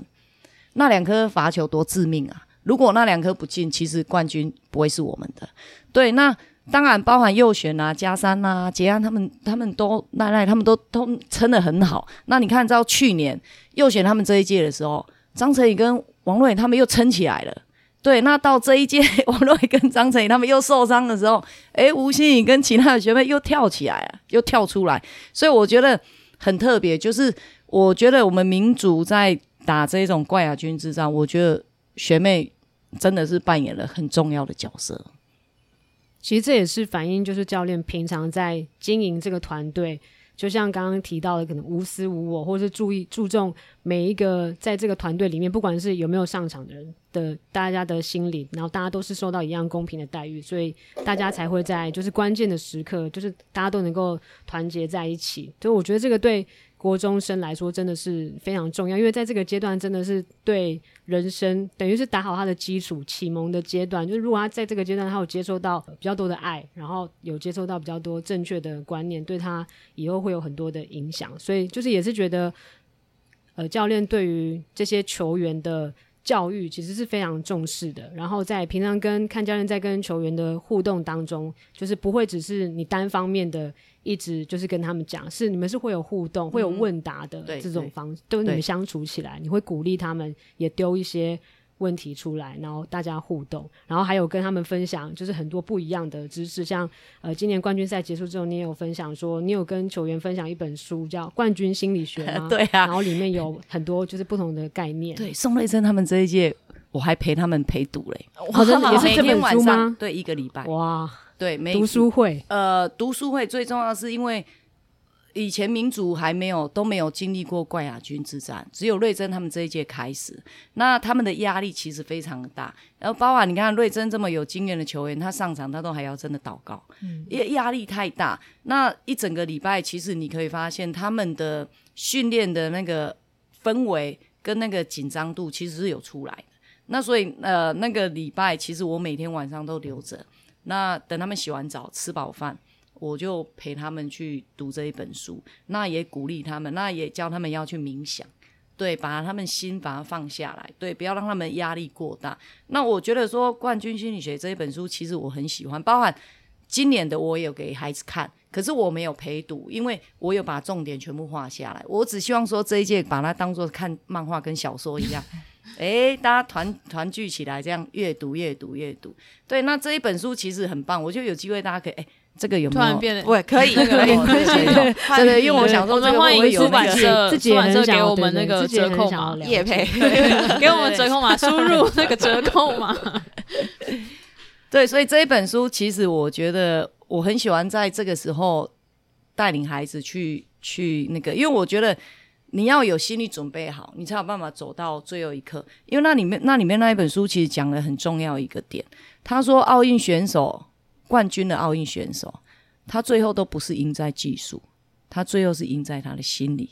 那两颗罚球多致命啊！如果那两颗不进，其实冠军不会是我们的。对，那当然包含右旋啊、加山啊、杰安他们，他们都奈奈他们都都撑得很好。那你看到去年右选他们这一届的时候，张成宇跟王瑞他们又撑起来了。对，那到这一届，王若伟跟张成宇他们又受伤的时候，诶，吴欣颖跟其他的学妹又跳起来了，又跳出来，所以我觉得很特别。就是我觉得我们民族在打这种冠亚军之战，我觉得学妹真的是扮演了很重要的角色。其实这也是反映，就是教练平常在经营这个团队。就像刚刚提到的，可能无私无我，或是注意注重每一个在这个团队里面，不管是有没有上场的人的大家的心理，然后大家都是受到一样公平的待遇，所以大家才会在就是关键的时刻，就是大家都能够团结在一起。所以我觉得这个对。国中生来说真的是非常重要，因为在这个阶段真的是对人生等于是打好他的基础、启蒙的阶段。就是如果他在这个阶段他有接受到比较多的爱，然后有接受到比较多正确的观念，对他以后会有很多的影响。所以就是也是觉得，呃，教练对于这些球员的教育其实是非常重视的。然后在平常跟看教练在跟球员的互动当中，就是不会只是你单方面的。一直就是跟他们讲，是你们是会有互动、嗯、会有问答的这种方式，都你们相处起来，你会鼓励他们，也丢一些问题出来，然后大家互动，然后还有跟他们分享，就是很多不一样的知识，像呃，今年冠军赛结束之后，你也有分享说，你有跟球员分享一本书叫《冠军心理学》吗？对啊，然后里面有很多就是不同的概念。对，宋瑞珍他们这一届，我还陪他们陪读嘞，好像 也是这本书吗？对，一个礼拜。哇。对，没读书会。呃，读书会最重要的是因为以前民主还没有都没有经历过冠亚军之战，只有瑞珍他们这一届开始，那他们的压力其实非常的大。然后包括你看瑞珍这么有经验的球员，他上场他都还要真的祷告，因为压力太大。那一整个礼拜，其实你可以发现他们的训练的那个氛围跟那个紧张度其实是有出来的。那所以呃，那个礼拜其实我每天晚上都留着。那等他们洗完澡、吃饱饭，我就陪他们去读这一本书。那也鼓励他们，那也教他们要去冥想。对，把他们心把它放下来，对，不要让他们压力过大。那我觉得说《冠军心理学》这一本书，其实我很喜欢，包含今年的我也有给孩子看，可是我没有陪读，因为我有把重点全部画下来。我只希望说这一届把它当做看漫画跟小说一样，诶，大家团团聚起来这样阅读、阅读、阅读。对，那这一本书其实很棒，我就有机会大家可以诶。这个有没有？突然变得对，可以，可以，可以，对对，因为我想说，我们欢迎出版社，自己出版社给我们那个折扣码，业配，给我们折扣码，输入那个折扣码。对，所以这一本书，其实我觉得我很喜欢在这个时候带领孩子去去那个，因为我觉得你要有心理准备好，你才有办法走到最后一刻。因为那里面那里面那一本书其实讲了很重要一个点，他说奥运选手。冠军的奥运选手，他最后都不是赢在技术，他最后是赢在他的心理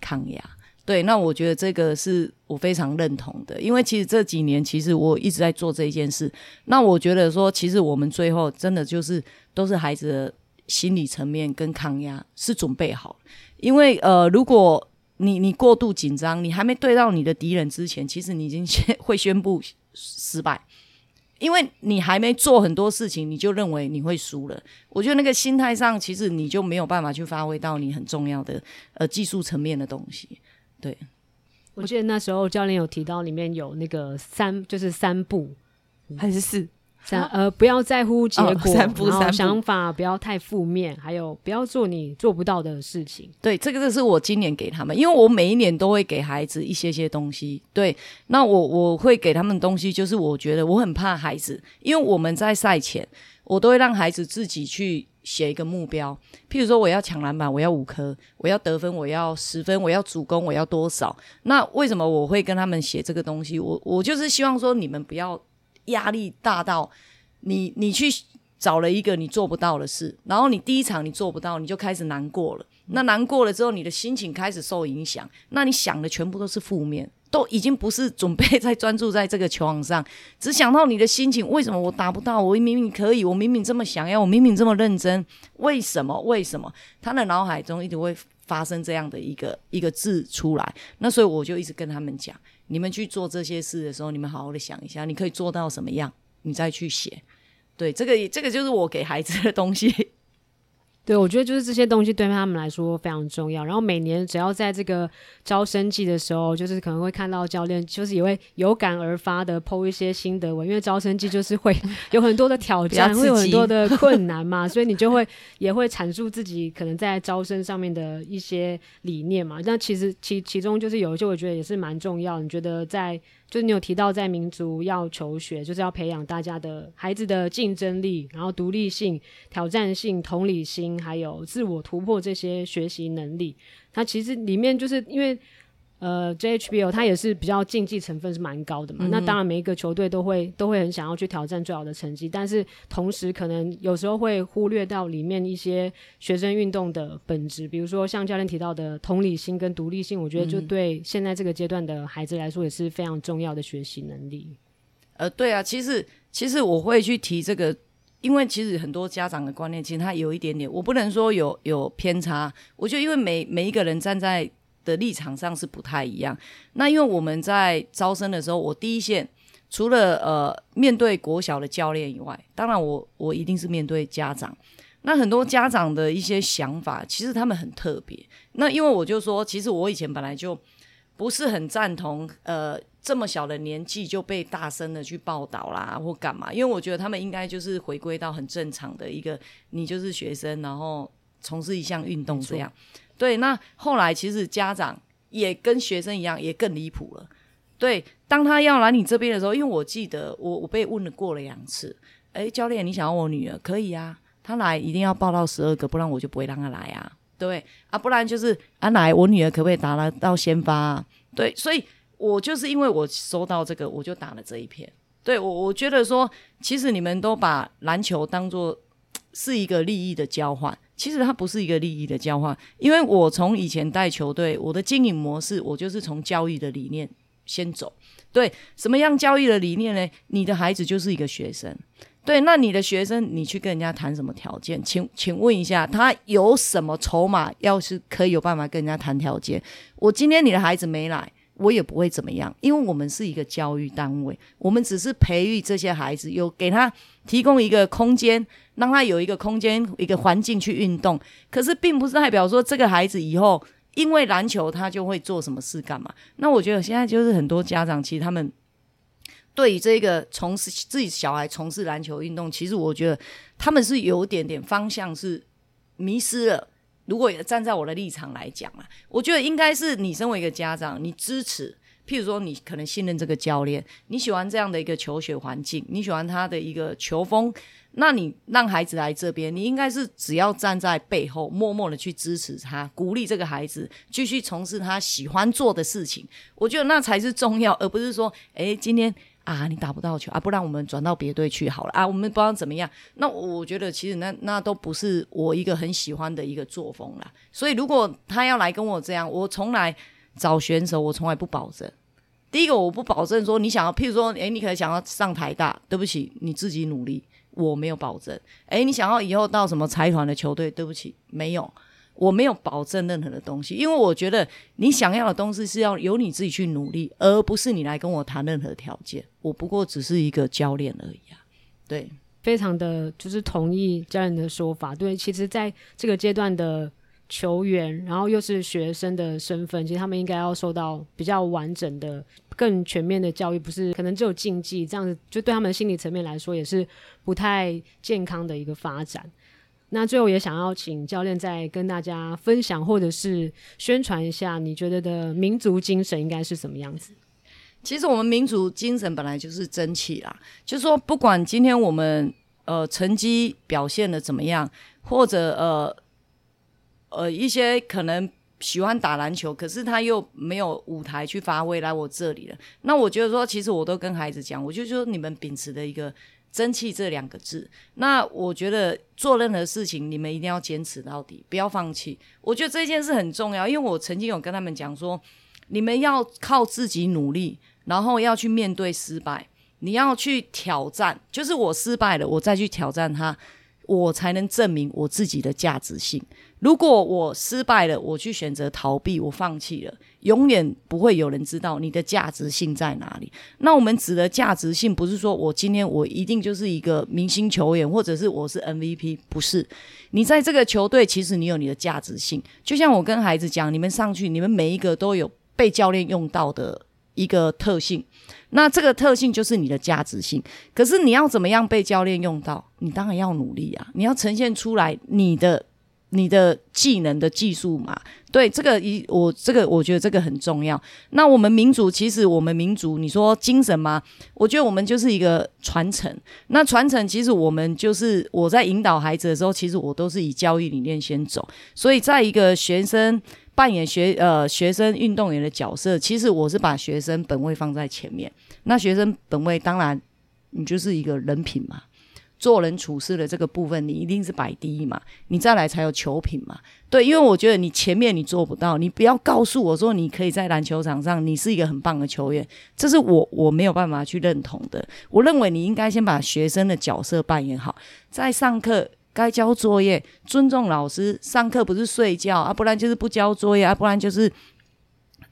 抗压。对，那我觉得这个是我非常认同的，因为其实这几年其实我一直在做这一件事。那我觉得说，其实我们最后真的就是都是孩子的心理层面跟抗压是准备好，因为呃，如果你你过度紧张，你还没对到你的敌人之前，其实你已经先会宣布失败。因为你还没做很多事情，你就认为你会输了。我觉得那个心态上，其实你就没有办法去发挥到你很重要的呃技术层面的东西。对，我记得那时候教练有提到里面有那个三，就是三步还是四。三呃，不要在乎结果，哦、三步三步然后想法不要太负面，还有不要做你做不到的事情。对，这个就是我今年给他们，因为我每一年都会给孩子一些些东西。对，那我我会给他们东西，就是我觉得我很怕孩子，因为我们在赛前，我都会让孩子自己去写一个目标，譬如说我要抢篮板，我要五颗，我要得分，我要十分，我要主攻，我要多少？那为什么我会跟他们写这个东西？我我就是希望说你们不要。压力大到你，你去找了一个你做不到的事，然后你第一场你做不到，你就开始难过了。那难过了之后，你的心情开始受影响，那你想的全部都是负面，都已经不是准备在专注在这个球网上，只想到你的心情。为什么我达不到？我明明可以，我明明这么想要，我明明这么认真，为什么？为什么？他的脑海中一直会发生这样的一个一个字出来。那所以我就一直跟他们讲。你们去做这些事的时候，你们好好的想一下，你可以做到什么样，你再去写。对，这个这个就是我给孩子的东西。对，我觉得就是这些东西对他们来说非常重要。然后每年只要在这个招生季的时候，就是可能会看到教练，就是也会有感而发的 po 一些心得文，因为招生季就是会 有很多的挑战，会有很多的困难嘛，所以你就会也会阐述自己可能在招生上面的一些理念嘛。那其实其其中就是有一些我觉得也是蛮重要。你觉得在就是你有提到在民族要求学，就是要培养大家的孩子的竞争力，然后独立性、挑战性、同理心。还有自我突破这些学习能力，它其实里面就是因为呃，JHBL 它也是比较竞技成分是蛮高的嘛。嗯、那当然每一个球队都会都会很想要去挑战最好的成绩，但是同时可能有时候会忽略到里面一些学生运动的本质，比如说像教练提到的同理心跟独立性，我觉得就对现在这个阶段的孩子来说也是非常重要的学习能力。呃，对啊，其实其实我会去提这个。因为其实很多家长的观念，其实他有一点点，我不能说有有偏差。我觉得，因为每每一个人站在的立场上是不太一样。那因为我们在招生的时候，我第一线除了呃面对国小的教练以外，当然我我一定是面对家长。那很多家长的一些想法，其实他们很特别。那因为我就说，其实我以前本来就不是很赞同呃。这么小的年纪就被大声的去报道啦，或干嘛？因为我觉得他们应该就是回归到很正常的一个，你就是学生，然后从事一项运动这样。对，那后来其实家长也跟学生一样，也更离谱了。对，当他要来你这边的时候，因为我记得我我被问了过了两次，诶，教练，你想要我女儿可以啊，她来一定要报到十二个，不然我就不会让她来啊。对啊，不然就是啊来我女儿可不可以打了到先发啊？对，所以。我就是因为我收到这个，我就打了这一篇。对，我我觉得说，其实你们都把篮球当做是一个利益的交换，其实它不是一个利益的交换。因为我从以前带球队，我的经营模式，我就是从教育的理念先走。对，什么样教育的理念呢？你的孩子就是一个学生，对，那你的学生，你去跟人家谈什么条件？请请问一下，他有什么筹码？要是可以有办法跟人家谈条件，我今天你的孩子没来，我也不会怎么样，因为我们是一个教育单位，我们只是培育这些孩子，有给他提供一个空间，让他有一个空间、一个环境去运动。可是，并不是代表说这个孩子以后因为篮球他就会做什么事干嘛。那我觉得现在就是很多家长其实他们。对于这个从事自己小孩从事篮球运动，其实我觉得他们是有点点方向是迷失了。如果站在我的立场来讲啊，我觉得应该是你身为一个家长，你支持，譬如说你可能信任这个教练，你喜欢这样的一个求学环境，你喜欢他的一个球风，那你让孩子来这边，你应该是只要站在背后，默默的去支持他，鼓励这个孩子继续从事他喜欢做的事情。我觉得那才是重要，而不是说，诶，今天。啊，你打不到球啊，不然我们转到别队去好了啊，我们不知道怎么样。那我觉得其实那那都不是我一个很喜欢的一个作风啦。所以如果他要来跟我这样，我从来找选手，我从来不保证。第一个我不保证说你想要，譬如说，诶，你可能想要上台大，对不起，你自己努力，我没有保证。诶，你想要以后到什么财团的球队，对不起，没有。我没有保证任何的东西，因为我觉得你想要的东西是要由你自己去努力，而不是你来跟我谈任何条件。我不过只是一个教练而已啊。对，非常的就是同意教练的说法。对，其实在这个阶段的球员，然后又是学生的身份，其实他们应该要受到比较完整的、更全面的教育，不是可能只有竞技这样子，就对他们心理层面来说也是不太健康的一个发展。那最后也想要请教练再跟大家分享，或者是宣传一下，你觉得的民族精神应该是什么样子？其实我们民族精神本来就是争气啦，就是说不管今天我们呃成绩表现的怎么样，或者呃呃一些可能喜欢打篮球，可是他又没有舞台去发挥，来我这里了。那我觉得说，其实我都跟孩子讲，我就说你们秉持的一个。争气这两个字，那我觉得做任何事情，你们一定要坚持到底，不要放弃。我觉得这件事很重要，因为我曾经有跟他们讲说，你们要靠自己努力，然后要去面对失败，你要去挑战，就是我失败了，我再去挑战它。我才能证明我自己的价值性。如果我失败了，我去选择逃避，我放弃了，永远不会有人知道你的价值性在哪里。那我们指的价值性，不是说我今天我一定就是一个明星球员，或者是我是 MVP，不是。你在这个球队，其实你有你的价值性。就像我跟孩子讲，你们上去，你们每一个都有被教练用到的一个特性。那这个特性就是你的价值性，可是你要怎么样被教练用到？你当然要努力啊！你要呈现出来你的你的技能的技术嘛。对，这个一我这个我觉得这个很重要。那我们民族其实我们民族，你说精神吗？我觉得我们就是一个传承。那传承其实我们就是我在引导孩子的时候，其实我都是以教育理念先走。所以在一个学生。扮演学呃学生运动员的角色，其实我是把学生本位放在前面。那学生本位当然，你就是一个人品嘛，做人处事的这个部分，你一定是摆第一嘛。你再来才有球品嘛。对，因为我觉得你前面你做不到，你不要告诉我说你可以在篮球场上，你是一个很棒的球员，这是我我没有办法去认同的。我认为你应该先把学生的角色扮演好，在上课。该交作业，尊重老师。上课不是睡觉啊，不然就是不交作业啊，不然就是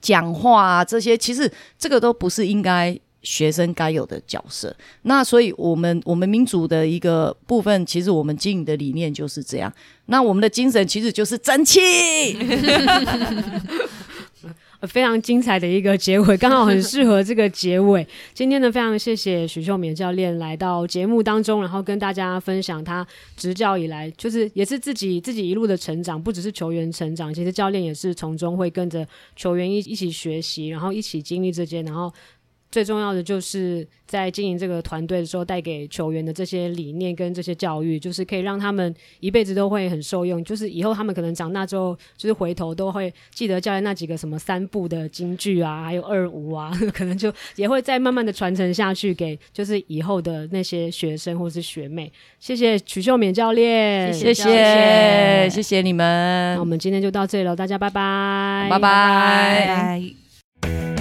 讲话啊。这些其实这个都不是应该学生该有的角色。那所以，我们我们民族的一个部分，其实我们经营的理念就是这样。那我们的精神其实就是争气。非常精彩的一个结尾，刚好很适合这个结尾。今天呢，非常谢谢许秀敏教练来到节目当中，然后跟大家分享他执教以来，就是也是自己自己一路的成长，不只是球员成长，其实教练也是从中会跟着球员一一起学习，然后一起经历这些，然后。最重要的就是在经营这个团队的时候，带给球员的这些理念跟这些教育，就是可以让他们一辈子都会很受用。就是以后他们可能长大之后，就是回头都会记得教练那几个什么三步的金句啊，还有二五啊，可能就也会再慢慢的传承下去给就是以后的那些学生或是学妹。谢谢曲秀敏教练，谢谢谢谢，谢谢你们。那我们今天就到这里了，大家拜拜，拜拜。拜拜。